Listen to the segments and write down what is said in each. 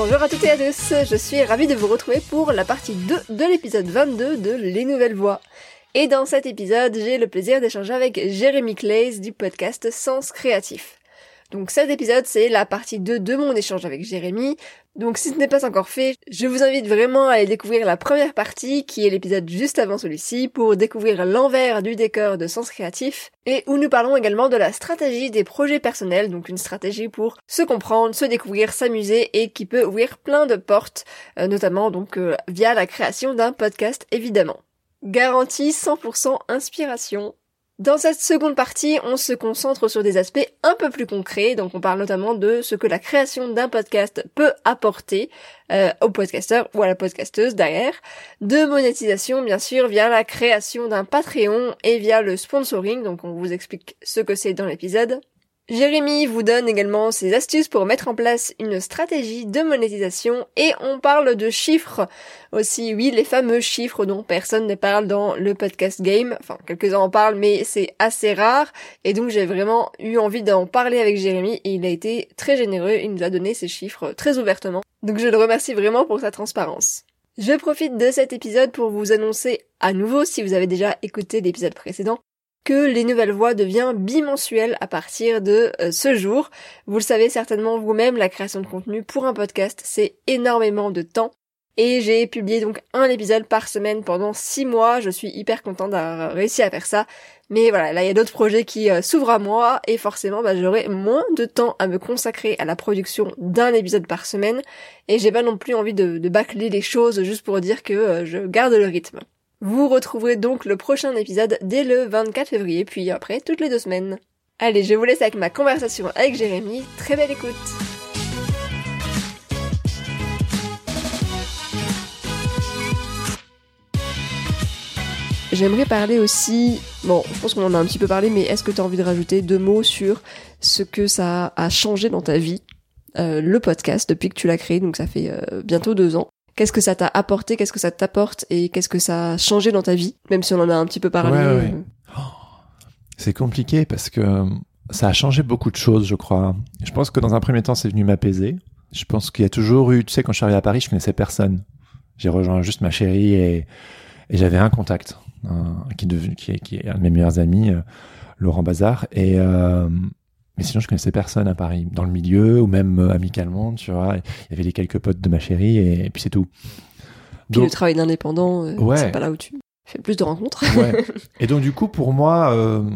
Bonjour à toutes et à tous, je suis ravie de vous retrouver pour la partie 2 de l'épisode 22 de Les Nouvelles Voix. Et dans cet épisode, j'ai le plaisir d'échanger avec Jérémy Clays du podcast Sens Créatif. Donc cet épisode, c'est la partie 2 de mon échange avec Jérémy. Donc si ce n'est pas encore fait, je vous invite vraiment à aller découvrir la première partie, qui est l'épisode juste avant celui-ci, pour découvrir l'envers du décor de Sens Créatif, et où nous parlons également de la stratégie des projets personnels, donc une stratégie pour se comprendre, se découvrir, s'amuser, et qui peut ouvrir plein de portes, euh, notamment donc euh, via la création d'un podcast évidemment. Garantie 100% inspiration, dans cette seconde partie, on se concentre sur des aspects un peu plus concrets, donc on parle notamment de ce que la création d'un podcast peut apporter euh, au podcasteur ou à la podcasteuse derrière, de monétisation bien sûr via la création d'un Patreon et via le sponsoring, donc on vous explique ce que c'est dans l'épisode, Jérémy vous donne également ses astuces pour mettre en place une stratégie de monétisation et on parle de chiffres aussi, oui, les fameux chiffres dont personne ne parle dans le podcast game. Enfin, quelques-uns en parlent, mais c'est assez rare et donc j'ai vraiment eu envie d'en parler avec Jérémy et il a été très généreux, il nous a donné ces chiffres très ouvertement. Donc je le remercie vraiment pour sa transparence. Je profite de cet épisode pour vous annoncer à nouveau, si vous avez déjà écouté l'épisode précédent, que les nouvelles voix devient bimensuel à partir de euh, ce jour. Vous le savez certainement vous-même, la création de contenu pour un podcast, c'est énormément de temps. Et j'ai publié donc un épisode par semaine pendant six mois. Je suis hyper contente d'avoir réussi à faire ça. Mais voilà, là il y a d'autres projets qui euh, s'ouvrent à moi et forcément bah, j'aurai moins de temps à me consacrer à la production d'un épisode par semaine. Et j'ai pas non plus envie de, bâcler les choses juste pour dire que euh, je garde le rythme. Vous retrouverez donc le prochain épisode dès le 24 février, puis après toutes les deux semaines. Allez, je vous laisse avec ma conversation avec Jérémy. Très belle écoute J'aimerais parler aussi, bon, je pense qu'on en a un petit peu parlé, mais est-ce que tu as envie de rajouter deux mots sur ce que ça a changé dans ta vie, euh, le podcast, depuis que tu l'as créé, donc ça fait euh, bientôt deux ans Qu'est-ce que ça t'a apporté Qu'est-ce que ça t'apporte Et qu'est-ce que ça a changé dans ta vie Même si on en a un petit peu parlé. Euh. Oh, c'est compliqué parce que euh, ça a changé beaucoup de choses, je crois. Je pense que dans un premier temps, c'est venu m'apaiser. Je pense qu'il y a toujours eu, tu sais, quand je suis arrivé à Paris, je connaissais personne. J'ai rejoint juste ma chérie et, j'avais un contact qui, est devenu, qui, est, un de mes meilleurs amis, euh, Laurent Bazar. Et, mais sinon, je connaissais personne à Paris, dans le milieu ou même euh, amicalement, tu vois. Il y avait les quelques potes de ma chérie et, puis c'est tout. Puis le travail d'indépendant, euh, c'est pas là où tu fais plus de rencontres. ouais. Et donc, du coup, pour moi, euh,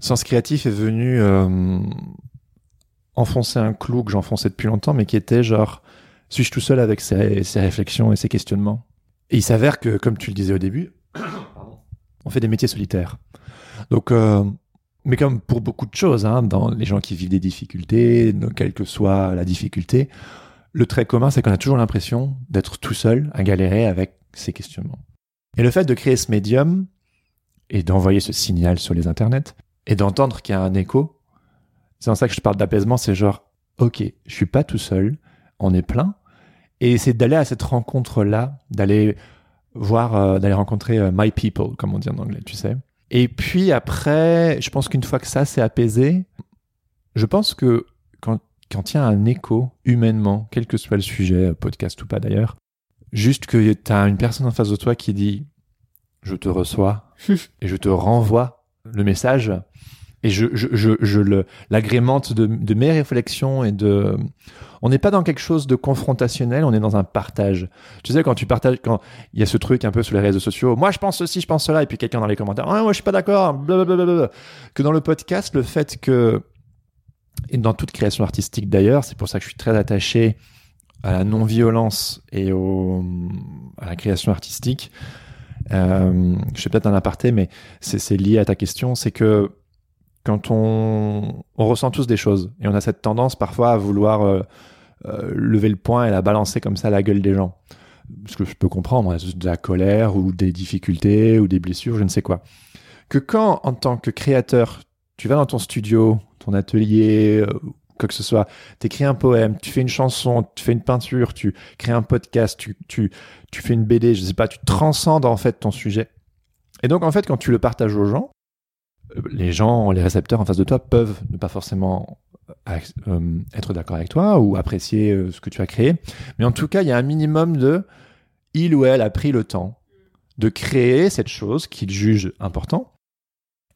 Sens Créatif est venu euh, enfoncer un clou que j'enfonçais depuis longtemps, mais qui était genre, suis-je tout seul avec ses, ses réflexions et ses questionnements? Et il s'avère que, comme tu le disais au début, on fait des métiers solitaires. Donc, mais comme pour beaucoup de choses, hein, dans les gens qui vivent des difficultés, quelle que soit la difficulté, le trait commun, c'est qu'on a toujours l'impression d'être tout seul à galérer avec ces questionnements. Et le fait de créer ce médium et d'envoyer ce signal sur les internets et d'entendre qu'il y a un écho, c'est en ça que je parle d'apaisement, c'est genre, ok, je suis pas tout seul, on est plein, et c'est d'aller à cette rencontre-là, d'aller voir, euh, d'aller rencontrer euh, my people, comme on dit en anglais, tu sais. Et puis après, je pense qu'une fois que ça s'est apaisé, je pense que quand, quand il y a un écho humainement, quel que soit le sujet, podcast ou pas d'ailleurs, juste que tu as une personne en face de toi qui dit je te reçois et je te renvoie le message, Et je, je, je, je le, l'agrémente de, de mes réflexions et de, on n'est pas dans quelque chose de confrontationnel, on est dans un partage. Tu sais, quand tu partages, quand il y a ce truc un peu sur les réseaux sociaux, moi je pense ceci, je pense cela, et puis quelqu'un dans les commentaires, ah, moi je suis pas d'accord, blablabla. Que dans le podcast, le fait que, et dans toute création artistique d'ailleurs, c'est pour ça que je suis très attaché à la non-violence et au, à la création artistique. Euh, je fais peut-être un aparté, mais c'est lié à ta question, c'est que quand on, ressent tous des choses et on a cette tendance parfois à vouloir euh, euh, lever le poing et la balancer comme ça à la gueule des gens. Ce que je peux comprendre, de la colère ou des difficultés ou des blessures, je ne sais quoi. Que quand, en tant que créateur, tu vas dans ton studio, ton atelier, euh, quoi que ce soit, tu écris un poème, tu fais une chanson, tu fais une peinture, tu crées un podcast, tu, tu, tu fais une BD, je sais pas, tu transcendes en fait ton sujet. Et donc en fait, quand tu le partages aux gens, les gens, les récepteurs en face de toi peuvent ne pas forcément euh, être d'accord avec toi ou apprécier euh, ce que tu as créé. Mais en tout cas, il y a un minimum de il ou elle a pris le temps de créer cette chose qu'il juge important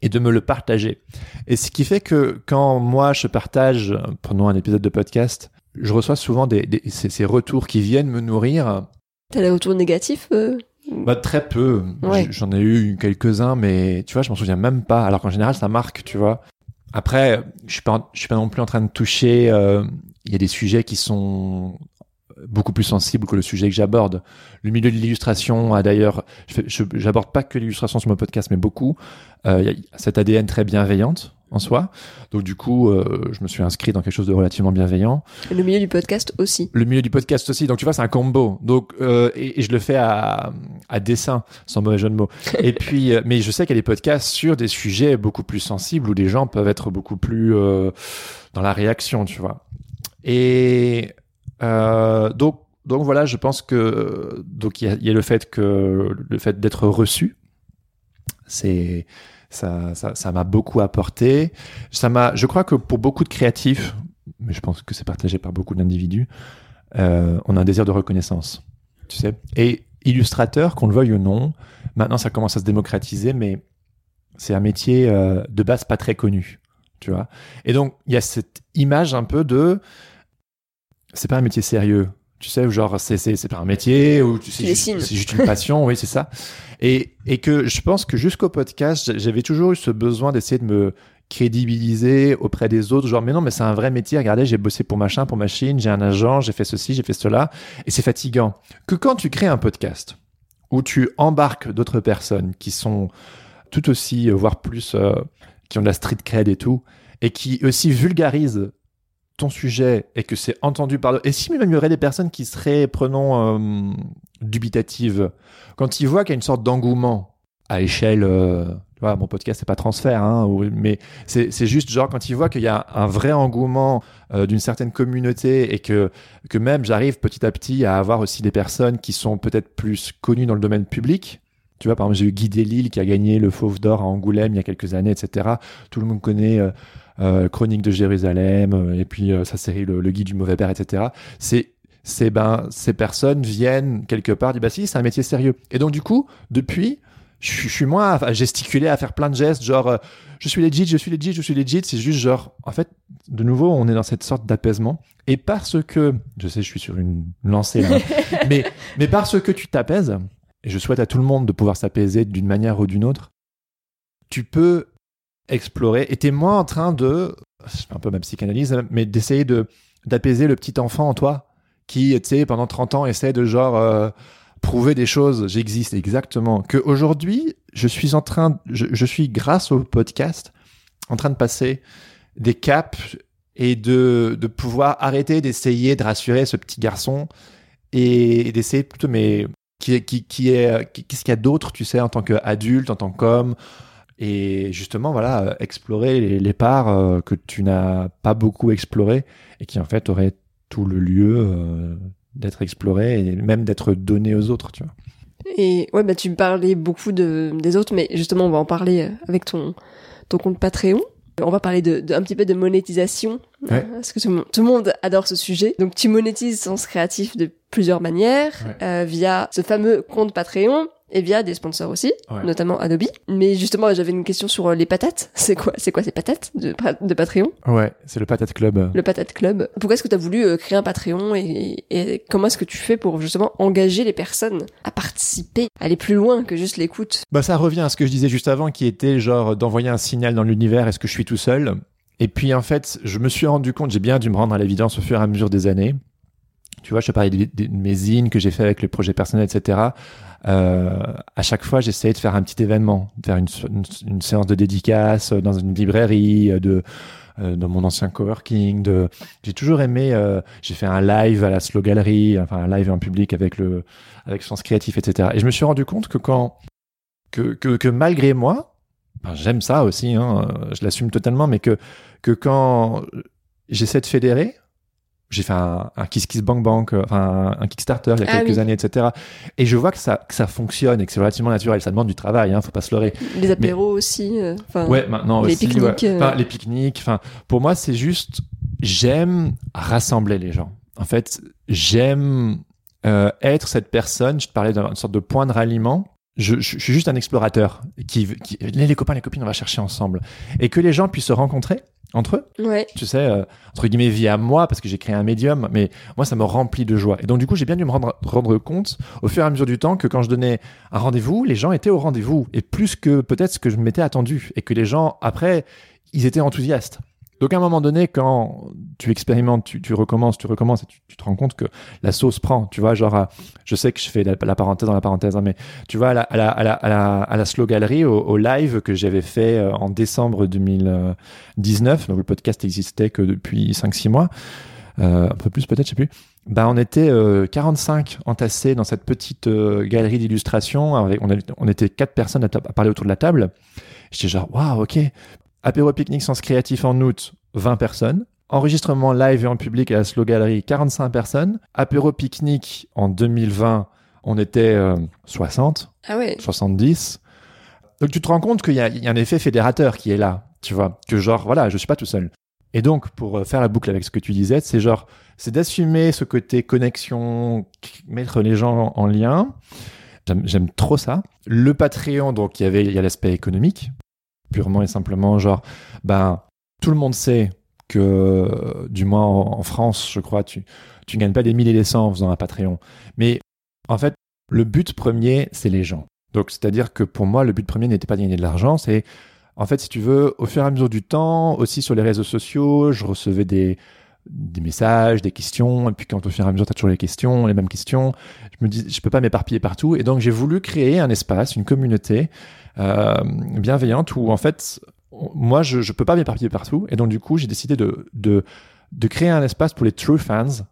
et de me le partager. Et ce qui fait que quand moi je partage, prenons un épisode de podcast, je reçois souvent ces, retours qui viennent me nourrir. T'as des retours négatifs euh? Bah, très peu. J'en ai eu quelques-uns, mais tu vois, je m'en souviens même pas. Alors qu'en général, ça marque, tu vois. Après, je suis pas, je suis pas non plus en train de toucher. Euh, il y a des sujets qui sont beaucoup plus sensibles que le sujet que j'aborde. Le milieu de l'illustration a d'ailleurs, j'aborde pas que l'illustration sur mon podcast, mais beaucoup. Euh, il y a cette ADN très bienveillante en soi. Donc du coup, euh, je me suis inscrit dans quelque chose de relativement bienveillant. Le milieu du podcast aussi. Le milieu du podcast aussi. Donc tu vois, c'est un combo. Donc euh, et, je le fais à, à dessin, sans mauvais jeu de mots. et puis, euh, mais je sais qu'il y a des podcasts sur des sujets beaucoup plus sensibles où les gens peuvent être beaucoup plus dans la réaction, tu vois. Et donc donc voilà, je pense que donc il y y a, le fait que le fait d'être reçu, c'est ça, m'a beaucoup apporté. Ça m'a, je crois que pour beaucoup de créatifs, mais je pense que c'est partagé par beaucoup d'individus, euh, on a un désir de reconnaissance, tu sais. Et illustrateur, qu'on le veuille ou non, maintenant ça commence à se démocratiser, mais c'est un métier euh, de base pas très connu, tu vois. Et donc il y a cette image un peu de, c'est pas un métier sérieux, tu sais, genre c'est c'est c'est pas un métier ou c'est juste, juste, une passion, oui c'est ça. Et et que je pense que jusqu'au podcast, j'avais toujours eu ce besoin d'essayer de me crédibiliser auprès des autres, genre mais non mais c'est un vrai métier. Regardez, j'ai bossé pour machin, pour machine, j'ai un agent, j'ai fait ceci, j'ai fait cela, et c'est fatigant. Que quand tu crées un podcast où tu embarques d'autres personnes qui sont tout aussi, voire plus, euh, qui ont de la street cred et tout, et qui aussi vulgarisent ton sujet et que c'est entendu par... Et si même il y aurait des personnes qui seraient, prenons, euh, dubitatives, quand ils voient qu'il y a une sorte d'engouement à échelle... Euh, vois, mon podcast, c'est pas transfert, hein, mais c'est juste genre quand ils voient qu'il y a un vrai engouement euh, d'une certaine communauté et que, que même j'arrive petit à petit à avoir aussi des personnes qui sont peut-être plus connues dans le domaine public, tu vois, par exemple, j'ai eu Guy Delisle qui a gagné le Fauve d'Or à Angoulême il y a quelques années, etc. Tout le monde connaît euh, Chronique de Jérusalem, euh, et puis euh, sa série le, Guide du mauvais père, etc. C'est c'est ben ces personnes viennent quelque part du bah si c'est un métier sérieux. Et donc du coup depuis je, suis moins à, gesticuler à faire plein de gestes genre je suis legit je suis legit je suis legit. C'est juste genre en fait de nouveau on est dans cette sorte d'apaisement. Et parce que je sais je suis sur une lancée là, mais mais parce que tu t'apaises et je souhaite à tout le monde de pouvoir s'apaiser d'une manière ou d'une autre tu peux explorer. Et t'es moins en train de, c'est un peu ma psychanalyse, mais d'essayer de d'apaiser le petit enfant en toi qui, tu sais, pendant 30 ans essaie de genre euh, prouver des choses. J'existe exactement. Que aujourd'hui, je suis en train, je, je, suis grâce au podcast en train de passer des caps et de, de pouvoir arrêter d'essayer de rassurer ce petit garçon et, d'essayer plutôt mais qui, qui, qui est qu'est-ce qu'il y a d'autre tu sais en tant qu'adulte en tant qu'homme et justement voilà euh, explorer les, parts euh, que tu n'as pas beaucoup explorées et qui en fait auraient tout le lieu euh, d'être exploré et même d'être donné aux autres tu vois. Et ouais bah tu parlais beaucoup de des autres mais justement on va en parler avec ton ton compte Patreon. On va parler de, un petit peu de monétisation, parce que tout, le monde adore ce sujet. Donc tu monétises Sens Créatif de plusieurs manières, via ce fameux compte Patreon, et via des sponsors aussi, Ouais. notamment Adobe. Mais justement, j'avais une question sur euh, les patates. C'est quoi, c'est quoi ces patates de, de Patreon? Ouais, c'est le Patate Club. Le Patate Club. Pourquoi est-ce que tu as voulu euh, créer un Patreon et, et comment est-ce que tu fais pour justement engager les personnes à participer, à aller plus loin que juste l'écoute? Bah ça revient à ce que je disais juste avant, qui était genre d'envoyer un signal dans l'univers. Est-ce que je suis tout seul? Et puis en fait, je me suis rendu compte, j'ai bien dû me rendre à l'évidence au fur et à mesure des années. Tu vois, je te parlais de, de mes zines que j'ai fait avec les projets personnels, etc. Euh, à chaque fois, j'essayais de faire un petit événement, de faire une, une, séance de dédicace dans une librairie, de euh, dans mon ancien coworking. De, j'ai toujours aimé. Euh, j'ai fait un live à la Slow Gallery, enfin un live en public avec le avec Sens Créatif, etc. Et je me suis rendu compte que quand que que, que malgré moi, ben, j'aime ça aussi, hein, je l'assume totalement, mais que que quand j'essaie de fédérer, j'ai fait un, un Kiss Kiss Bank Bank, euh, enfin un, Kickstarter il y a Ah quelques oui. années, etc. Et je vois que ça, que ça fonctionne et que c'est relativement naturel. Ça demande du travail, hein, faut pas se leurrer. Les apéros aussi. euh, Ouais, maintenant les aussi. pique-niques, ouais. euh. Les pique-niques. Enfin, pour moi, c'est juste, j'aime rassembler les gens. En fait, j'aime euh, être cette personne. Je te parlais d'une sorte de point de ralliement. Je, je, je suis juste un explorateur qui, qui les, les copains, les copines, on va chercher ensemble et que les gens puissent se rencontrer entre eux ouais. tu sais, euh, entre guillemets, via moi, parce que j'ai créé un médium, mais moi, ça me remplit de joie. Et donc, du coup, j'ai bien dû me rendre, rendre compte, au fur et à mesure du temps, que quand je donnais un rendez-vous, les gens étaient au rendez-vous, et plus que peut-être ce que je m'étais attendu, et que les gens, après, ils étaient enthousiastes. Donc, à un moment donné, quand tu expérimentes, tu, tu recommences, tu recommences, et tu, te rends compte que la sauce prend, tu vois, genre, à- je sais que je fais la, parenthèse dans la parenthèse, hein, mais tu vois, à la, à la, à la, à la, Slow Gallery, au, au live que j'avais fait euh, en décembre 2019, donc le podcast existait que depuis 5-6 mois, euh, un peu plus peut-être, je sais plus. Bah, on était euh, 45 entassés dans cette petite euh, galerie d'illustration. On, on était quatre personnes à, à parler autour de la table. J'étais genre, waouh, ok. Apéro pique-nique sens créatif en août, 20 personnes. Enregistrement live et en public à la Slow Gallery, 45 personnes. Apéro pique-nique en 2020, on était euh, 60, Ah ouais. 70. Donc tu te rends compte qu'il y, a- il y a un effet fédérateur qui est là, tu vois, que genre voilà, je suis pas tout seul. Et donc pour euh, faire la boucle avec ce que tu disais, c'est genre c'est d'assumer ce côté connexion, mettre les gens en lien. J'aime- J'aime trop ça. Le Patreon, donc il y avait il y a l'aspect économique, purement et simplement genre ben tout le monde sait que du moins en, en France, je crois, tu tu gagnes pas des milliers et des cents en faisant un Patreon. Mais en fait, le but premier, c'est les gens. Donc, c'est-à-dire que pour moi, le but premier n'était pas de gagner de l'argent, c'est, en fait, si tu veux, au fur et à mesure du temps, aussi sur les réseaux sociaux, je recevais des, des messages, des questions, et puis quand au fur et à mesure, tu as toujours les questions, les mêmes questions, je me dis, je peux pas m'éparpiller partout, et donc j'ai voulu créer un espace, une communauté euh, bienveillante où, en fait, moi, je, je peux pas m'éparpiller partout, et donc du coup, j'ai décidé de, de, de créer un espace pour les true fans,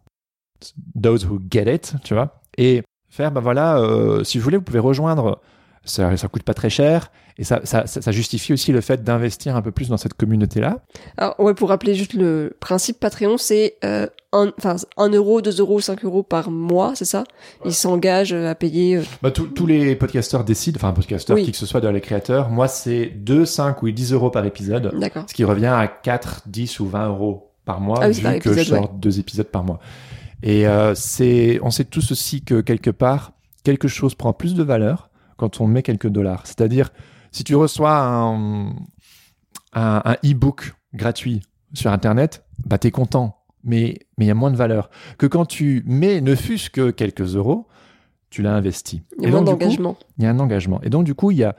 those who get it, tu vois, et faire, bah voilà, euh, si vous voulez, vous pouvez rejoindre. Ça, ça coûte pas très cher et ça, ça, ça, ça justifie aussi le fait d'investir un peu plus dans cette communauté-là. Alors, ouais, pour rappeler juste le principe Patreon, c'est euh, un, 1 euro, 2 euros, 5 euros par mois, c'est ça? Ils s'engagent euh, à payer. euh, Bah, tous- tous les podcasteurs décident, enfin, podcasteurs, Oui. qui que ce soit dans les créateurs, moi, c'est 2, 5 ou 10 euros par épisode, D'accord. ce qui revient à 4, 10 ou 20 euros par mois, Ah oui, vu que je sors deux épisodes par mois. Et euh, c'est, on sait tous aussi que quelque part, quelque chose prend plus de valeur quand on met quelques dollars. C'est-à-dire, si tu reçois un, un, un e-book gratuit sur Internet, bah t'es content, mais mais il y a moins de valeur que quand tu mets, ne fût-ce que quelques euros, tu l'as investi. Il y a coup, d'engagement. il y a un engagement. Et donc, du coup, il y a-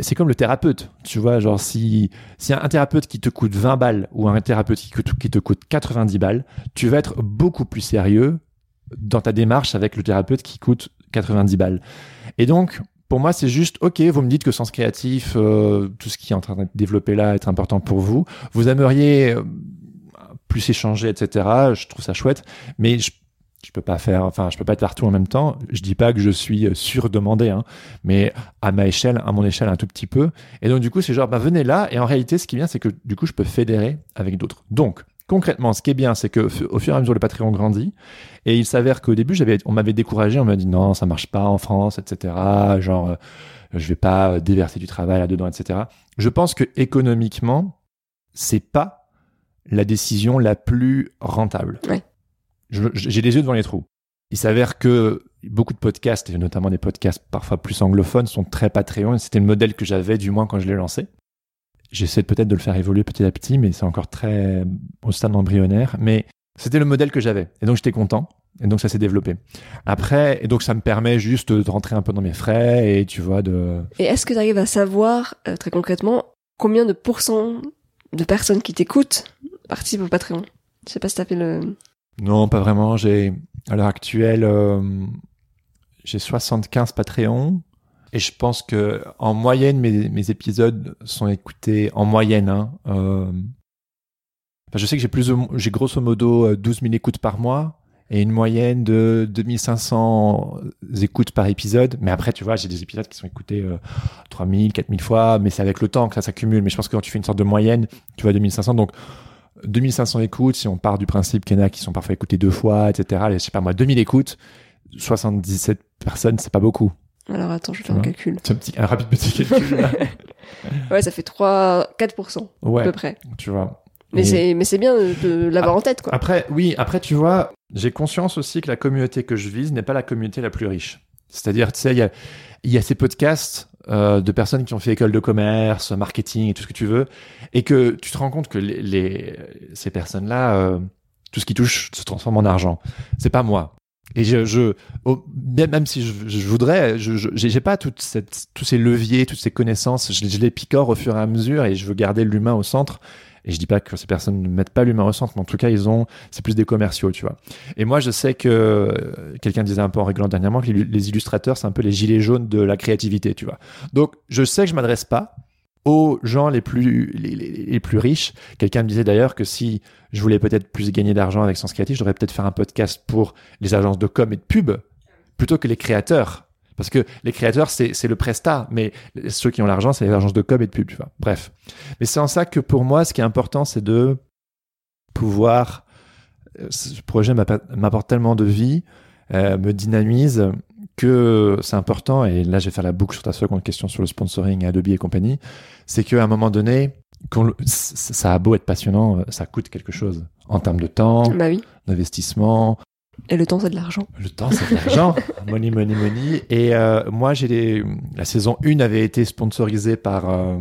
c'est comme le thérapeute. Tu vois, genre, si, si un thérapeute qui te coûte 20 balles ou un thérapeute qui, coûte- qui te coûte 90 balles, tu vas être beaucoup plus sérieux dans ta démarche avec le thérapeute qui coûte 90 balles. Et donc, pour moi, c'est juste, ok, vous me dites que sens créatif, euh, tout ce qui est en train d'être développé là est important pour vous. Vous aimeriez euh, plus échanger, etc. Je trouve ça chouette, mais je, je peux pas faire, enfin, je peux pas être partout en même temps. Je dis pas que je suis euh, surdemandé, hein, mais à ma échelle, à mon échelle, un tout petit peu. Et donc, du coup, c'est genre, bah, venez là. Et en réalité, ce qui bien, c'est que du coup, je peux fédérer avec d'autres. Donc, concrètement, ce qui est bien, c'est que au fur et à mesure, le Patreon grandit. Et il s'avère qu'au début, j'avais, on m'avait découragé. On m'a dit non, ça marche pas en France, etc. Genre, euh, je vais pas euh, déverser du travail là-dedans, etc. Je pense que économiquement, c'est pas la décision la plus rentable. Ouais. J'ai les yeux devant les trous. Il s'avère que beaucoup de podcasts, et notamment des podcasts parfois plus anglophones, sont très Patreon. C'était le modèle que j'avais, du moins quand je l'ai lancé. J'essaie peut-être de le faire évoluer petit à petit, mais c'est encore très au stade embryonnaire. Mais c'était le modèle que j'avais. Et donc j'étais content. Et donc ça s'est développé. Après, et donc ça me permet juste de rentrer un peu dans mes frais et tu vois de. Et est-ce que tu arrives à savoir euh, très concrètement combien de pourcents de personnes qui t'écoutent participent au Patreon? Je sais pas si t'as fait le. Non, pas vraiment. J'ai à l'heure actuelle, euh, j'ai 75 Patreons. Et je pense que en moyenne, mes, mes épisodes sont écoutés en moyenne. Hein, euh, je sais que j'ai plus, j'ai grosso modo 12 000 écoutes par mois et une moyenne de 2500 écoutes par épisode. Mais après, tu vois, j'ai des épisodes qui sont écoutés euh, 3000, 4000 fois, mais c'est avec le temps que ça s'accumule. Mais je pense que quand tu fais une sorte de moyenne, tu vois 2500. Donc, 2500 écoutes, si on part du principe qu'il y en a qui sont parfois écoutés deux fois, etc. je sais pas moi, 2000 écoutes, 77 personnes, c'est pas beaucoup. Alors attends, je vais faire un calcul. Un, petit, un rapide petit calcul. ouais, ça fait 3, 4% ouais, à peu près. Tu vois. Mais c'est mais c'est bien de, l'avoir en tête quoi. Après oui, après tu vois, j'ai conscience aussi que la communauté que je vise n'est pas la communauté la plus riche. C'est-à-dire tu sais il y a il y a ces podcasts euh, de personnes qui ont fait école de commerce, marketing et tout ce que tu veux et que tu te rends compte que les, les ces personnes-là euh, tout ce qui touche se transforme en argent. C'est pas moi. Et je, je même si je, voudrais, je j'ai pas toute cette, tous ces leviers, toutes ces connaissances, je, les picore au fur et à mesure et je veux garder l'humain au centre. Et je dis pas que ces personnes ne mettent pas l'humain au centre, mais en tout cas, ils ont, c'est plus des commerciaux, tu vois. Et moi, je sais que quelqu'un disait un peu en rigolant dernièrement que les illustrateurs, c'est un peu les gilets jaunes de la créativité, tu vois. Donc, je sais que je m'adresse pas aux gens les plus, les, plus riches. Quelqu'un me disait d'ailleurs que si je voulais peut-être plus gagner d'argent avec Sens Créatif, je devrais peut-être faire un podcast pour les agences de com et de pub plutôt que les créateurs. Parce que les créateurs, c'est le prestat, mais ceux qui ont l'argent, c'est les agences de com et de pub, tu. Bref. Mais c'est en ça que pour moi, ce qui est important, c'est de pouvoir. Euh, ce projet m'apporte tellement de vie, euh, me dynamise, que c'est important, et là je vais faire la boucle sur ta seconde question sur le sponsoring Adobe et compagnie, c'est qu'à un moment donné, ça a beau être passionnant, euh, ça coûte quelque chose en termes de temps, bah oui. d'investissement, et le temps, c'est de l'argent. Le temps, c'est de l'argent. money, money, money. Et euh, moi, j'ai des... la saison 1 avait été sponsorisée par euh,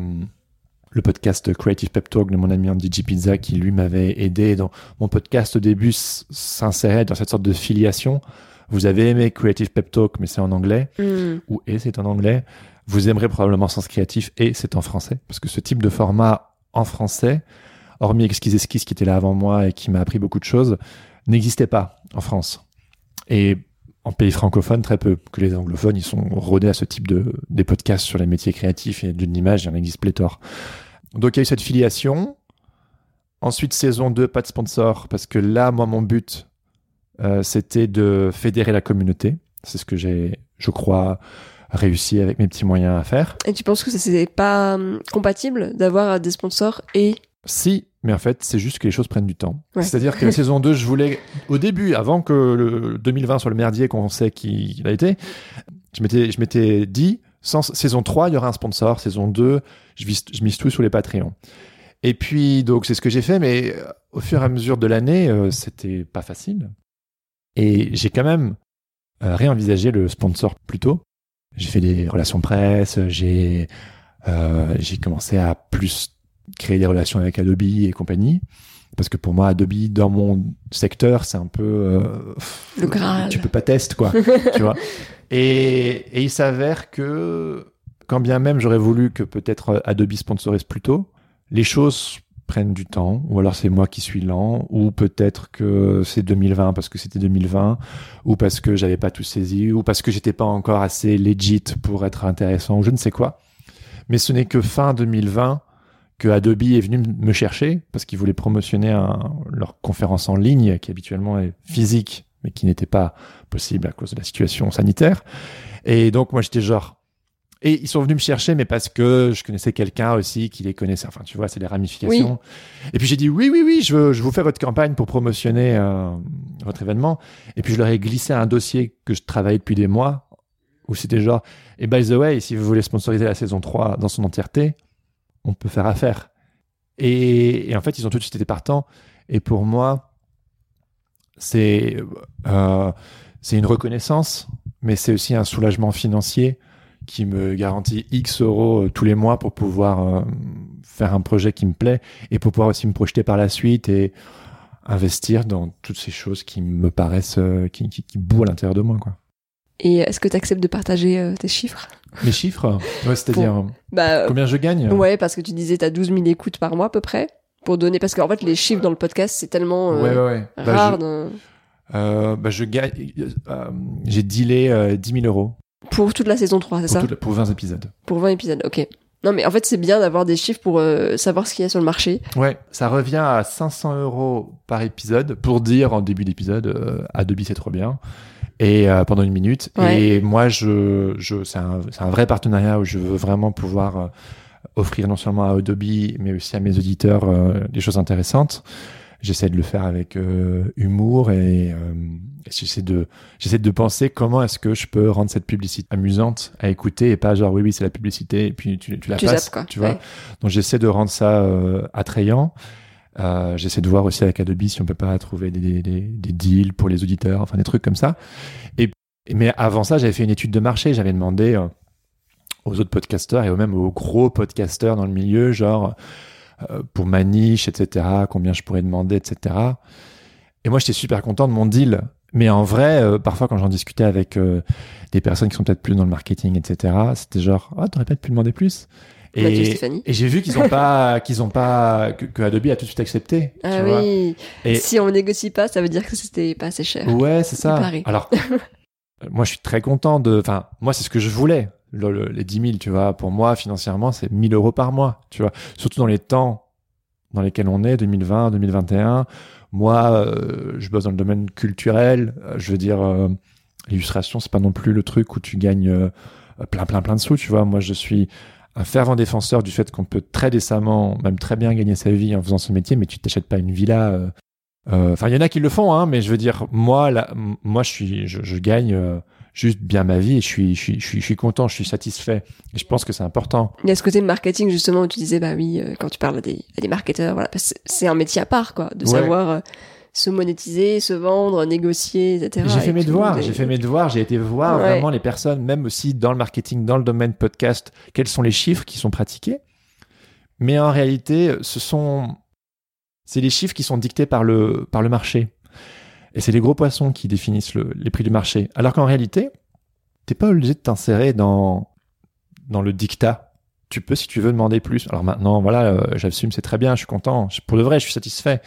le podcast Creative Pep Talk de mon ami Andy G. Pizza qui, lui, m'avait aidé. Dans mon podcast, au début, s'insérait dans cette sorte de filiation. Vous avez aimé Creative Pep Talk, mais c'est en anglais. Mm. Ou et c'est en anglais. Vous aimerez probablement Sens Créatif et c'est en français. Parce que ce type de format en français, hormis Exquise Esquisse qui était là avant moi et qui m'a appris beaucoup de choses, n'existait pas en France. Et en pays francophone, très peu. Que les anglophones, ils sont rodés à ce type de des podcasts sur les métiers créatifs et d'une image, il y en existe pléthore. Donc il y a eu cette filiation. Ensuite, saison 2, pas de sponsor, parce que là, moi, mon but, euh, c'était de fédérer la communauté. C'est ce que j'ai, je crois, réussi avec mes petits moyens à faire. Et tu penses que c'est pas hum, compatible d'avoir des sponsors et si, mais en fait, c'est juste que les choses prennent du temps. C'est-à-dire que la saison 2, je voulais, au début, avant que le 2020 soit le merdier qu'on sait qu'il a été, je m'étais, je m'étais dit, sans, saison 3, il y aura un sponsor. Saison 2, je, vis, je mise tout sur les Patreons. Et puis, donc, c'est ce que j'ai fait, mais euh, au fur et à mesure de l'année, euh, c'était pas facile. Et j'ai quand même euh, réenvisagé le sponsor plus tôt. J'ai fait des relations presse, j'ai, j'ai commencé à plus créer des relations avec Adobe et compagnie. Parce que pour moi, Adobe, dans mon secteur, c'est un peu... Euh, le Graal. Tu peux pas tester, quoi. tu vois et, et il s'avère que, quand bien même j'aurais voulu que peut-être Adobe sponsorise plus tôt, les choses prennent du temps, ou alors c'est moi qui suis lent, ou peut-être que c'est 2020 parce que c'était 2020, ou parce que j'avais pas tout saisi, ou parce que j'étais pas encore assez legit pour être intéressant, ou je ne sais quoi. Mais ce n'est que fin 2020 que Adobe est venu me chercher parce qu'ils voulaient promotionner leur conférence en ligne qui habituellement est physique mais qui n'était pas possible à cause de la situation sanitaire. Et donc moi j'étais genre et ils sont venus me chercher, mais parce que je connaissais quelqu'un aussi qui les connaissait. Enfin, tu vois, c'est les ramifications. Et puis j'ai dit oui, oui, oui, je, veux, je vous fais votre campagne pour promotionner euh, votre événement. Et puis je leur ai glissé un dossier que je travaillais depuis des mois, où c'était genre, et by the way, si vous voulez sponsoriser la saison 3 dans son entièreté, on peut faire affaire. Et, en fait, ils ont tout de suite été partants. Et pour moi, c'est euh, c'est une reconnaissance mais c'est aussi un soulagement financier qui me garantit X euros euh, tous les mois pour pouvoir euh, faire un projet qui me plaît et pour pouvoir aussi me projeter par la suite et investir dans toutes ces choses qui me paraissent, euh, qui, qui, qui bouent à l'intérieur de moi, quoi. Et est-ce que tu acceptes de partager euh, tes chiffres? Mes chiffres, ouais, c'est-à-dire Bah, combien je gagne? ouais, parce que tu disais t'as 12 000 écoutes par mois à peu près. Pour donner, parce qu'en fait, les chiffres dans le podcast, c'est tellement euh, Ouais, ouais. Bah, rare. je, euh, bah, je gagne, euh, j'ai dealé euh, 10 000 euros Pour toute la saison 3, c'est ça la- pour 20 épisodes. Pour 20 épisodes, ok. Non, mais en fait, c'est bien d'avoir des chiffres pour euh, savoir ce qu'il y a sur le marché. Ouais, ça revient à 500 euros par épisode pour dire en début d'épisode euh, Adobe c'est trop bien et euh, pendant une minute. Ouais. Et moi, je, je c'est un, un vrai partenariat où je veux vraiment pouvoir euh, offrir non seulement à Adobe mais aussi à mes auditeurs des choses intéressantes. J'essaie de le faire avec euh, humour et, euh, et j'essaie de j'essaie de penser comment est-ce que je peux rendre cette publicité amusante à écouter et pas genre oui oui c'est la publicité et puis tu, tu la Tu passes zappes, quoi. tu vois Ouais. donc j'essaie de rendre ça euh, attrayant. Euh, j'essaie de voir aussi avec Adobe si on peut pas trouver des, des, des- deals pour les auditeurs, enfin des trucs comme ça. Et, mais avant ça, j'avais fait une étude de marché. J'avais demandé euh, aux autres podcasteurs et même aux gros podcasteurs dans le milieu, genre pour ma niche, etc., combien je pourrais demander, etc. Et moi, j'étais super content de mon deal. Mais en vrai, euh, parfois, quand j'en discutais avec euh, des personnes qui sont peut-être plus dans le marketing, etc., c'était genre, ah, t'aurais pas pu demander plus. Et, j'ai vu qu'ils ont pas, qu'ils ont pas, que, que Adobe a tout de suite accepté. tu Ah vois. oui. Et- Si on négocie pas, ça veut dire que c'était pas assez cher. Ouais, c'est ça. Alors, euh, moi, je suis très content de. Enfin, moi, c'est ce que je voulais. Le- le- les 10 000, tu vois. Pour moi, financièrement, c'est 1000 euros par mois, tu vois. Surtout dans les temps dans lesquels on est, 2020, 2021. Moi, euh, je bosse dans le domaine culturel. Euh, je veux dire, euh, l'illustration, c'est pas non plus le truc où tu gagnes euh, plein, plein, plein de sous, tu vois. Moi, je suis un fervent défenseur du fait qu'on peut très décemment, même très bien gagner sa vie en faisant ce métier, mais tu t'achètes pas une villa. Enfin, il y en a qui le font, hein, mais je veux dire, moi, là, moi, je suis, je, gagne juste bien ma vie et je suis, je suis, je suis, je suis content, je suis satisfait. Et je pense que c'est important. Il y a ce côté marketing justement où tu disais bah oui euh, quand tu parles à des, à des marketeurs voilà c'est un métier à part quoi de Ouais. savoir euh, se monétiser se vendre négocier etc. J'ai fait et mes devoirs, j'ai fait mes devoirs, j'ai été voir Ouais. vraiment les personnes, même aussi dans le marketing, dans le domaine podcast, quels sont les chiffres qui sont pratiqués. Mais en réalité, ce sont, c'est les chiffres qui sont dictés par le, par le marché. Et c'est les gros poissons qui définissent le- les prix du marché. Alors qu'en réalité, t'es pas obligé de t'insérer dans, dans le dictat. Tu peux, si tu veux, demander plus. Alors maintenant, voilà, euh, j'assume, c'est très bien, je suis content. Je- Pour de vrai, je suis satisfait.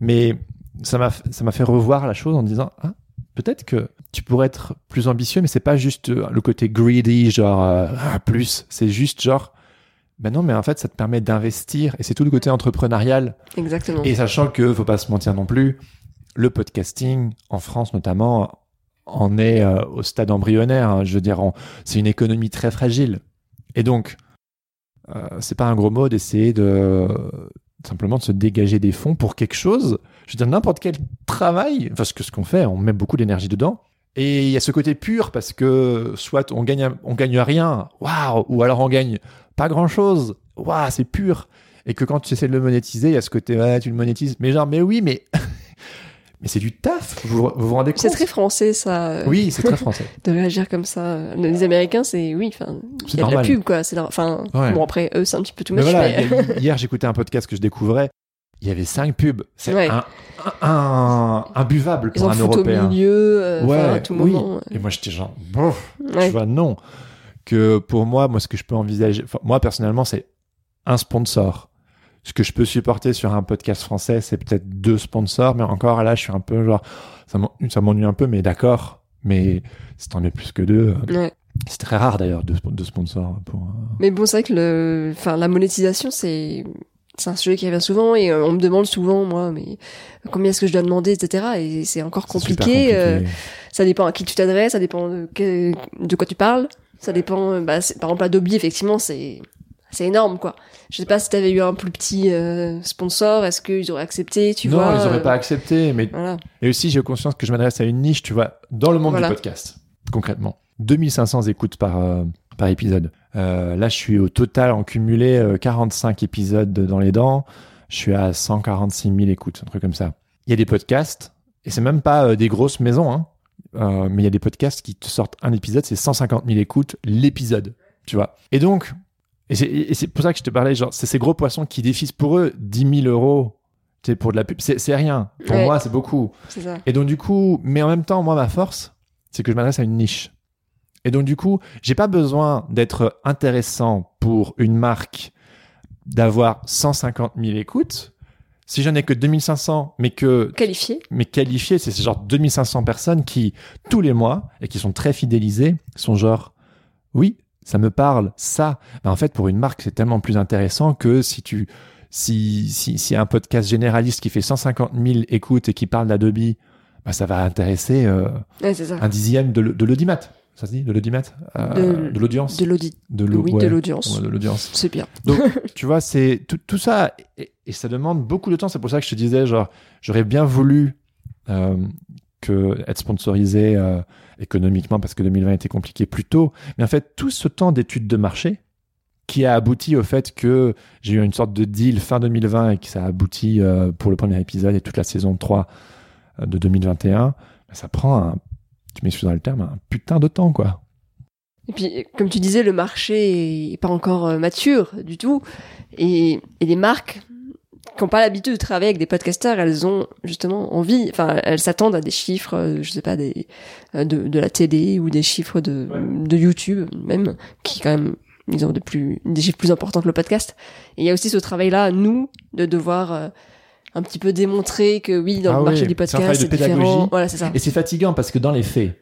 Mais ça m'a, ça m'a fait revoir la chose en disant, ah, peut-être que tu pourrais être plus ambitieux, mais c'est pas juste euh, le côté greedy, genre euh, plus. C'est juste genre, ben non, mais en fait, ça te permet d'investir. Et c'est tout le côté entrepreneurial. exactement Et sachant que, faut pas se mentir non plus, le podcasting, en France notamment, en est euh, au stade embryonnaire. hein. Je veux dire, c'est une économie très fragile. Et donc, euh, c'est pas un gros mot d'essayer de simplement de se dégager des fonds pour quelque chose. Je veux dire, n'importe quel travail, parce que ce qu'on fait, on met beaucoup d'énergie dedans. Et il y a ce côté pur parce que soit on gagne, on gagne rien, waouh, ou alors on gagne pas grand chose, waouh, c'est pur. Et que quand tu essaies de le monétiser, il y a ce côté, tu le monétises. Mais genre, mais oui, mais, mais c'est du taf. Vous vous, vous rendez compte c'est très français ça Oui, c'est très français. de réagir comme ça les Américains c'est oui enfin C'est il y a de la normal. pub quoi c'est enfin Ouais. bon après eux c'est un petit peu tout Mais much voilà, mais- hi- hier j'écoutais un podcast que je découvrais. Il y avait cinq pubs. C'est Ouais. un, un, un buvable ils pour en un foutent au Européen. milieu euh, enfin, à tout oui. moment Et moi j'étais genre, bof, Ouais. tu vois, non. Que pour moi, moi ce que je peux envisager, moi personnellement, c'est un sponsor. Ce que je peux supporter sur un podcast français, c'est peut-être deux sponsors, mais encore là, je suis un peu genre, ça m'en- ça m'ennuie un peu, mais d'accord. Mais c'est tant mieux plus que deux. Ouais. C'est très rare d'ailleurs, deux, sponsors pour. un- Mais bon, c'est vrai que le, enfin, la monétisation, c'est, c'est un sujet qui revient souvent et euh, on me demande souvent, moi, mais combien est-ce que je dois demander, etc. Et c'est encore compliqué. euh, compliqué. ça dépend à qui tu t'adresses, ça dépend de, que- de quoi tu parles. Ça dépend, euh, bah, par exemple, Adobe, effectivement, c'est, c'est énorme, quoi. Je sais pas si t'avais eu un plus petit euh, sponsor, est-ce qu'ils auraient accepté, tu non, vois ils auraient euh, pas accepté, mais Voilà. Et aussi, j'ai conscience que je m'adresse à une niche, tu vois, dans le monde Voilà. du podcast, concrètement. 2500 écoutes par, euh, par épisode. Euh, là, je suis au total en cumulé euh, 45 épisodes dans les dents. Je suis à 146 000 écoutes, un truc comme ça. Il y a des podcasts, et c'est même pas des grosses maisons. Hein. Mais il y a des podcasts qui te sortent un épisode, c'est 150 000 écoutes l'épisode, tu vois. Et donc, et c'est- pour ça que je te parlais, genre, c'est ces gros poissons qui défisent pour eux 10 000 euros, pour de la pub. C'est rien. Pour Ouais. moi, c'est beaucoup. C'est ça. Et donc, du coup, mais en même temps, moi, ma force, c'est que je m'adresse à une niche. Et donc, du coup, j'ai pas besoin d'être intéressant pour une marque d'avoir 150 000 écoutes. Si j'en ai que 2500, mais que Qualifié. mais qualifiés, c'est ce genre 2500 personnes qui, tous les mois, et qui sont très fidélisées, sont genre, oui, ça me parle, ça. Mais en fait, pour une marque, c'est tellement plus intéressant que si tu, si, si, si un podcast généraliste qui fait 150 000 écoutes et qui parle d'Adobe, bah, ça va intéresser euh, Ouais, c'est ça. un dixième de, l'audimat. Ça se dit, de l'audimat Euh, De- l'audience? De l'audit. De Oui, ouais. l'audience. Ouais. C'est bien. Donc, tu vois, c'est tout, tout ça, et, et ça demande beaucoup de temps. C'est pour ça que je te disais, genre, j'aurais bien voulu euh, que être sponsorisé économiquement parce que 2020 était compliqué plus tôt. Mais en fait, tout ce temps d'études de marché qui a abouti au fait que j'ai eu une sorte de deal fin 2020 et que ça a abouti euh, pour le premier épisode et toute la saison 3 euh, de 2021, ben, ça prend un, tu m'excuseras le terme, un putain de temps, quoi. Et puis, comme tu disais, le marché est pas encore euh, mature du tout. Et, et les marques qui n'ont pas l'habitude de travailler avec des podcasters, elles ont justement envie, enfin, elles s'attendent à des chiffres, euh, je sais pas, des, euh, de, de la télé ou des chiffres de, Ouais. de YouTube même, qui quand même, ils ont plus, des chiffres plus importants que le podcast. Et il y a aussi ce travail-là, nous, de devoir euh, un petit peu démontrer que oui, dans Ah le marché oui, du podcast, c'est différent. Voilà, c'est ça. Et c'est fatigant parce que dans les faits,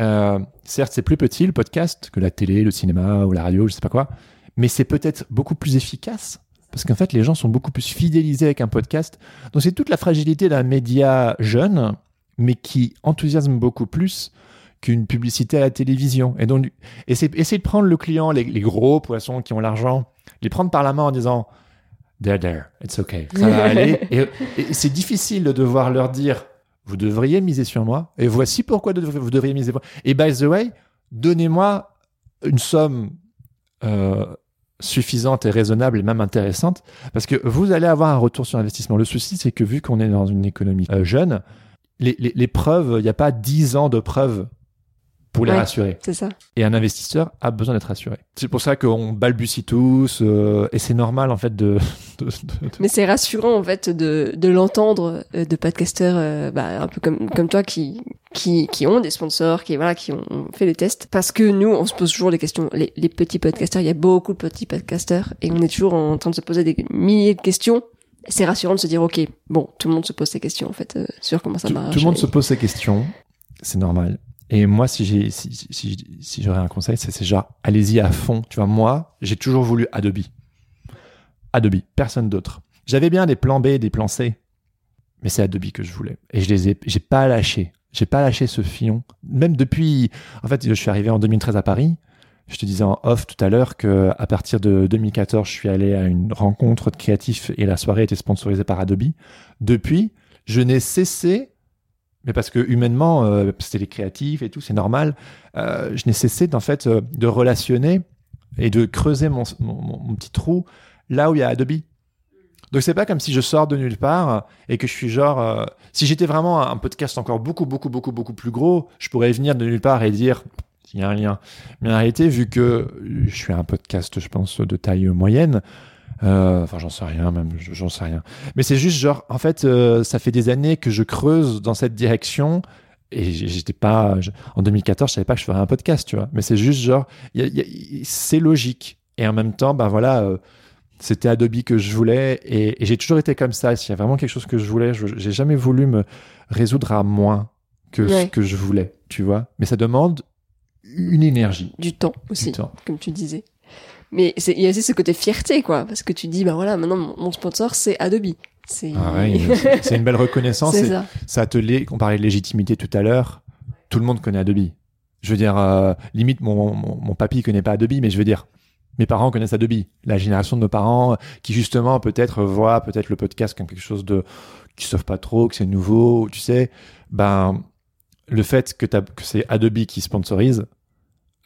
euh, certes, c'est plus petit le podcast que la télé, le cinéma ou la radio, je sais pas quoi, mais c'est peut-être beaucoup plus efficace parce qu'en fait, les gens sont beaucoup plus fidélisés avec un podcast. Donc, c'est toute la fragilité d'un média jeune, mais qui enthousiasme beaucoup plus qu'une publicité à la télévision. Et donc, essayer, de prendre le client, les, les gros poissons qui ont l'argent, les prendre par la main en disant There, there, it's okay, ça va aller. Et, et c'est difficile de devoir leur dire Vous devriez miser sur moi, et voici pourquoi vous devriez miser sur moi. Et by the way, donnez-moi une somme euh, suffisante et raisonnable et même intéressante, parce que vous allez avoir un retour sur investissement. Le souci, c'est que vu qu'on est dans une économie euh, jeune, les, preuves, il n'y a pas 10 ans de preuves pour les Ouais. rassurer. C'est ça. Et un investisseur a besoin d'être rassuré. C'est pour ça qu'on balbutie tous, euh, et c'est normal en fait de... de- de- de- Mais c'est rassurant en fait de, de l'entendre euh, de podcasteurs euh, bah, un peu comme comme toi qui qui qui ont des sponsors qui voilà qui ont fait les tests parce que nous on se pose toujours des questions les, les petits podcasteurs il y a beaucoup de petits podcasteurs et on est toujours en train de se poser des milliers de questions c'est rassurant de se dire ok bon tout le monde se pose ces questions en fait euh, sur comment ça tout, marche tout le monde et- se pose ces questions, c'est normal. Et moi, si j'ai, si, j'aurais un conseil, c'est, genre, allez-y à fond. Tu vois, moi, j'ai toujours voulu Adobe. Adobe, personne d'autre. J'avais bien des plans B, des plans C, mais c'est Adobe que je voulais. Et je les ai, j'ai pas lâché. J'ai pas lâché ce filon. Même depuis, en fait, je suis arrivé en 2013 à Paris. Je te disais en off tout à l'heure que à partir de 2014, je suis allé à une rencontre de créatifs et la soirée était sponsorisée par Adobe. Depuis, je n'ai cessé mais parce que humainement, euh, c'était les créatifs et tout, c'est normal. Euh, je n'ai cessé fait euh, de relationner et de creuser mon petit trou là où il y a Adobe. Donc c'est pas comme si je sors de nulle part et que je suis genre. euh, si j'étais vraiment un podcast encore beaucoup beaucoup beaucoup beaucoup plus gros, je pourrais venir de nulle part et dire il y a un lien. Mais en réalité, vu que je suis un podcast, je pense, de taille moyenne. Euh, Enfin, j'en sais rien, même, j'en sais rien. Mais c'est juste genre, en fait, euh, ça fait des années que je creuse dans cette direction et j'étais pas. je- en 2014, je savais pas que je ferais un podcast, tu vois. Mais c'est juste genre, c'est logique. Et en même temps, ben voilà, euh, c'était Adobe que je voulais et, et j'ai toujours été comme ça. S'il y a vraiment quelque chose que je voulais, je- j'ai jamais voulu me résoudre à moins que ce que je voulais, tu vois. Mais ça demande une énergie. du temps du aussi temps. comme tu disais mais il y a aussi ce côté fierté quoi parce que tu dis bah voilà maintenant mon, mon sponsor c'est Adobe c'est Ah ouais, une belle reconnaissance. c'est et- ça ça te l'est. On parlait de légitimité tout à l'heure. Tout le monde connaît Adobe. Je veux dire, euh, limite, mon, mon, mon papy connaît pas Adobe, mais je veux dire, mes parents connaissent Adobe. La génération de nos parents, euh, qui justement peut-être voient peut-être le podcast comme quelque chose de qui savent pas trop, que c'est nouveau, tu sais. Ben, le fait que, que c'est Adobe qui sponsorise,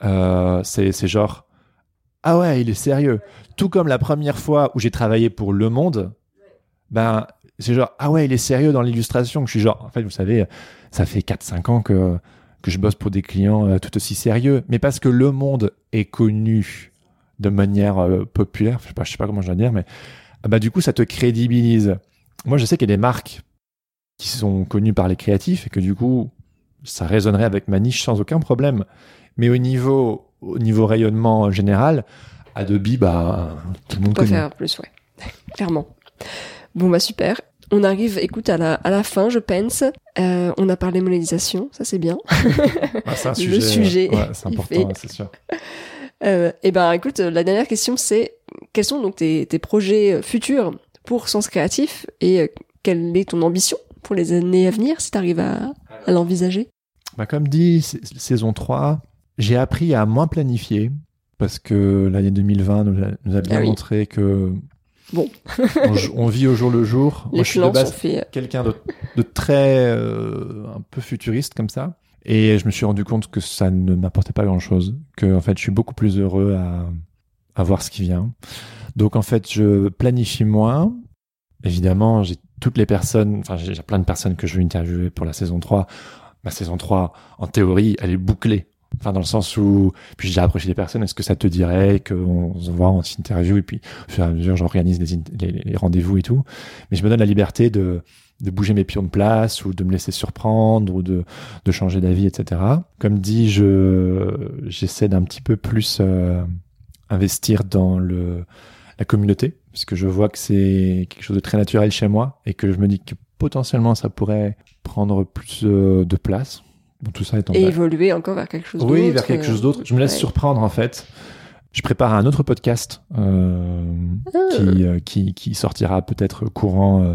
euh, c'est genre, ah ouais, il est sérieux. Tout comme la première fois où j'ai travaillé pour Le Monde, ben c'est genre, ah ouais, il est sérieux dans l'illustration. Je suis genre, en fait, vous savez, ça fait 4-5 ans que, que je bosse pour des clients euh, tout aussi sérieux. Mais parce que le monde est connu de manière euh, populaire, je sais pas, sais pas comment je dois dire, mais ah bah, du coup, ça te crédibilise. Moi, je sais qu'il y a des marques qui sont connues par les créatifs et que du coup, ça résonnerait avec ma niche sans aucun problème. Mais au niveau, au niveau rayonnement général, Adobe, bah, tout le monde On peut faire plus, ouais. Clairement. Bon, bah super. On arrive, écoute, à la, à la fin, je pense. Euh, on a parlé monétisation, ça c'est bien. Ah, c'est un Le sujet, ouais, c'est important, fait- c'est sûr. Euh, et ben écoute, la dernière question c'est quels sont donc tes, tes projets futurs pour Sens Créatif et euh, quelle est ton ambition pour les années à venir si tu arrives à, à l'envisager? Bah, comme dit, sa- saison 3, j'ai appris à moins planifier parce que l'année 2020 nous a, nous a bien Ah oui. montré que Bon. on, vit au jour le jour. Les Moi, je suis de base quelqu'un de, de très euh, un peu futuriste comme ça. Et je me suis rendu compte que ça ne m'apportait pas grand chose. Que en fait, je suis beaucoup plus heureux à, à voir ce qui vient. Donc en fait, je planifie moins. Évidemment, j'ai toutes les personnes, enfin j'ai plein de personnes que je veux interviewer pour la saison 3. Ma saison 3, en théorie, elle est bouclée. Enfin, dans le sens où, puis j'ai approché des personnes, est-ce que ça te dirait qu'on se voit, on s'interview, et puis au fur et à mesure, j'organise les rendez-vous et tout. Mais je me donne la liberté de, de bouger mes pions de place ou de me laisser surprendre ou de, de changer d'avis, etc. Comme dit, je j'essaie d'un petit peu plus euh, investir dans le la communauté parce que je vois que c'est quelque chose de très naturel chez moi et que je me dis que potentiellement ça pourrait prendre plus euh, de place. Bon, tout ça étant Et évoluer encore vers quelque chose d'autre. oui, vers quelque euh, chose d'autre. Je me laisse ouais. surprendre en fait. Je prépare un autre podcast euh, Ah. qui, euh, qui, qui sortira peut-être courant euh,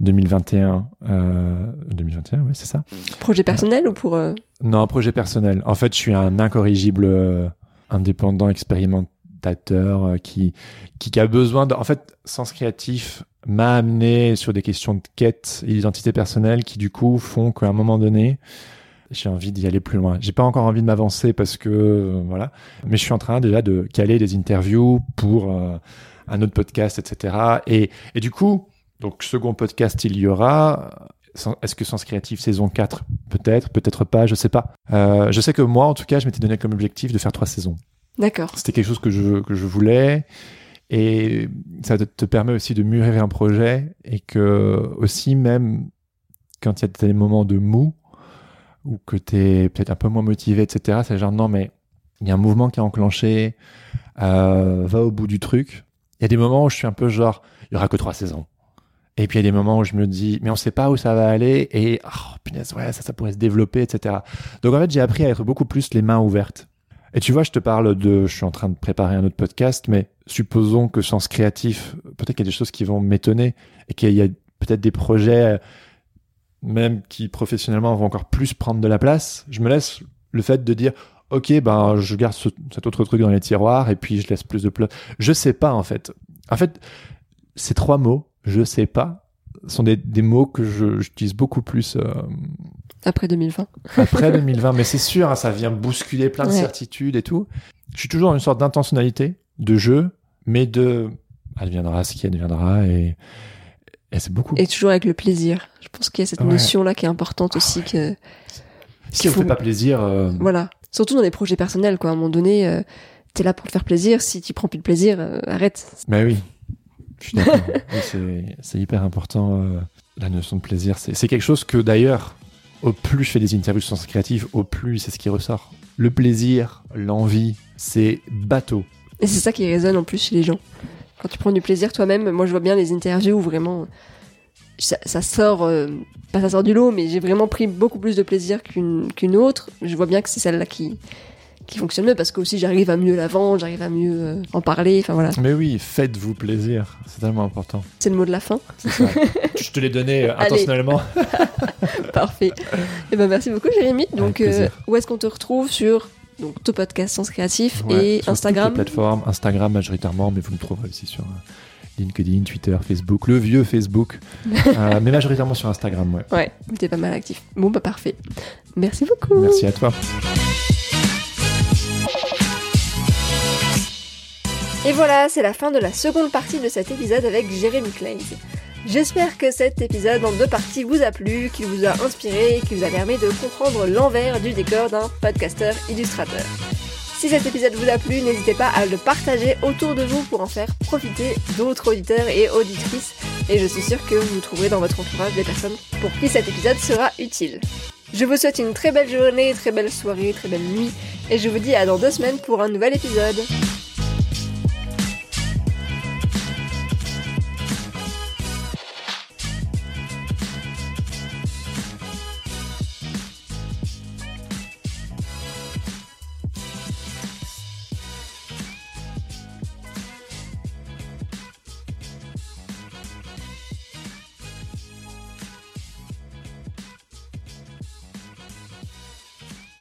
2021. Euh, 2021, ouais, c'est ça. Projet personnel ou pour. Non, projet personnel. En fait, je suis un incorrigible indépendant expérimentateur qui, qui, qui a besoin de... En fait, Sens Créatif m'a amené sur des questions de quête et d'identité personnelle qui, du coup, font qu'à un moment donné, j'ai envie d'y aller plus loin. J'ai pas encore envie de m'avancer parce que, euh, voilà. Mais je suis en train déjà de caler des interviews pour euh, un autre podcast, etc. Et, et du coup, donc, second podcast, il y aura... Est-ce que Sens Créatif saison 4 Peut-être, peut-être pas, je sais pas. Euh, je sais que moi, en tout cas, je m'étais donné comme objectif de faire trois saisons. D'accord. C'était quelque chose que je, que je voulais. Et ça te, te permet aussi de mûrir un projet. Et que, aussi, même quand il y a des moments de mou, ou que tu es peut-être un peu moins motivé, etc., c'est genre, non, mais il y a un mouvement qui est enclenché, euh, va au bout du truc. Il y a des moments où je suis un peu genre, il y aura que trois saisons. Et puis il y a des moments où je me dis, mais on sait pas où ça va aller, et oh, punaise, ouais, ça, ça pourrait se développer, etc. Donc en fait, j'ai appris à être beaucoup plus les mains ouvertes. Et tu vois, je te parle de, je suis en train de préparer un autre podcast, mais supposons que sens créatif, peut-être qu'il y a des choses qui vont m'étonner, et qu'il y a peut-être des projets, même qui professionnellement vont encore plus prendre de la place. Je me laisse le fait de dire, ok, ben je garde ce- cet autre truc dans les tiroirs, et puis je laisse plus de place. Je sais pas en fait. En fait, ces trois mots, je sais pas, sont des, des mots que j'utilise beaucoup plus euh, Après 2020. après 2020. Mais c'est sûr, hein, ça vient bousculer plein de Ouais. certitudes et tout. Je suis toujours dans une sorte d'intentionnalité, de jeu, mais de adviendra ce qui adviendra et, et c'est beaucoup. Et toujours avec le plaisir. Je pense qu'il y a cette Ouais. notion-là qui est importante aussi. Que, si on faut- fait pas plaisir, euh, voilà. Surtout dans les projets personnels, quoi. À un moment donné, euh, t'es là pour te faire plaisir. Si tu prends plus de plaisir, euh, arrête. mais oui, je suis d'accord. Oui, c'est- hyper important, euh, la notion de plaisir. C'est quelque chose que d'ailleurs, au plus je fais des interviews sur sens créatif, au plus c'est ce qui ressort. Le plaisir, l'envie, c'est bateau. Et c'est ça qui résonne en plus chez les gens. Quand tu prends du plaisir toi-même, moi je vois bien les interviews où vraiment ça, ça sort, euh, pas ça sort du lot, mais j'ai vraiment pris beaucoup plus de plaisir qu'une qu'une autre. Je vois bien que c'est celle-là qui qui fonctionne mieux parce que aussi j'arrive à mieux la vendre, j'arrive à mieux euh, en parler. Enfin voilà, Mais oui, faites-vous plaisir, c'est tellement important. c'est le mot de la fin. Ça. je te l'ai donné euh, intentionnellement. Parfait. Et ben merci beaucoup Jérémy. Donc où est-ce qu'on te retrouve sur donc ton podcast Sens Créatif Ouais, et sur toutes Instagram les plateformes, Instagram majoritairement, mais vous me trouverez aussi sur euh, LinkedIn, Twitter, Facebook, le vieux Facebook, Euh, mais majoritairement sur Instagram. Ouais. Ouais, t'es pas mal actif. Bon bah parfait. Merci beaucoup. Merci à toi. Et voilà, c'est la fin de la seconde partie de cet épisode avec Jérémy Clays. J'espère que cet épisode en deux parties vous a plu, qu'il vous a inspiré et qu'il vous a permis de comprendre l'envers du décor d'un podcasteur illustrateur. Si cet épisode vous a plu, n'hésitez pas à le partager autour de vous pour en faire profiter d'autres auditeurs et auditrices. Et je suis sûre que vous trouverez dans votre entourage des personnes pour qui cet épisode sera utile. Je vous souhaite une très belle journée, très belle soirée, très belle nuit, et je vous dis à dans deux semaines pour un nouvel épisode.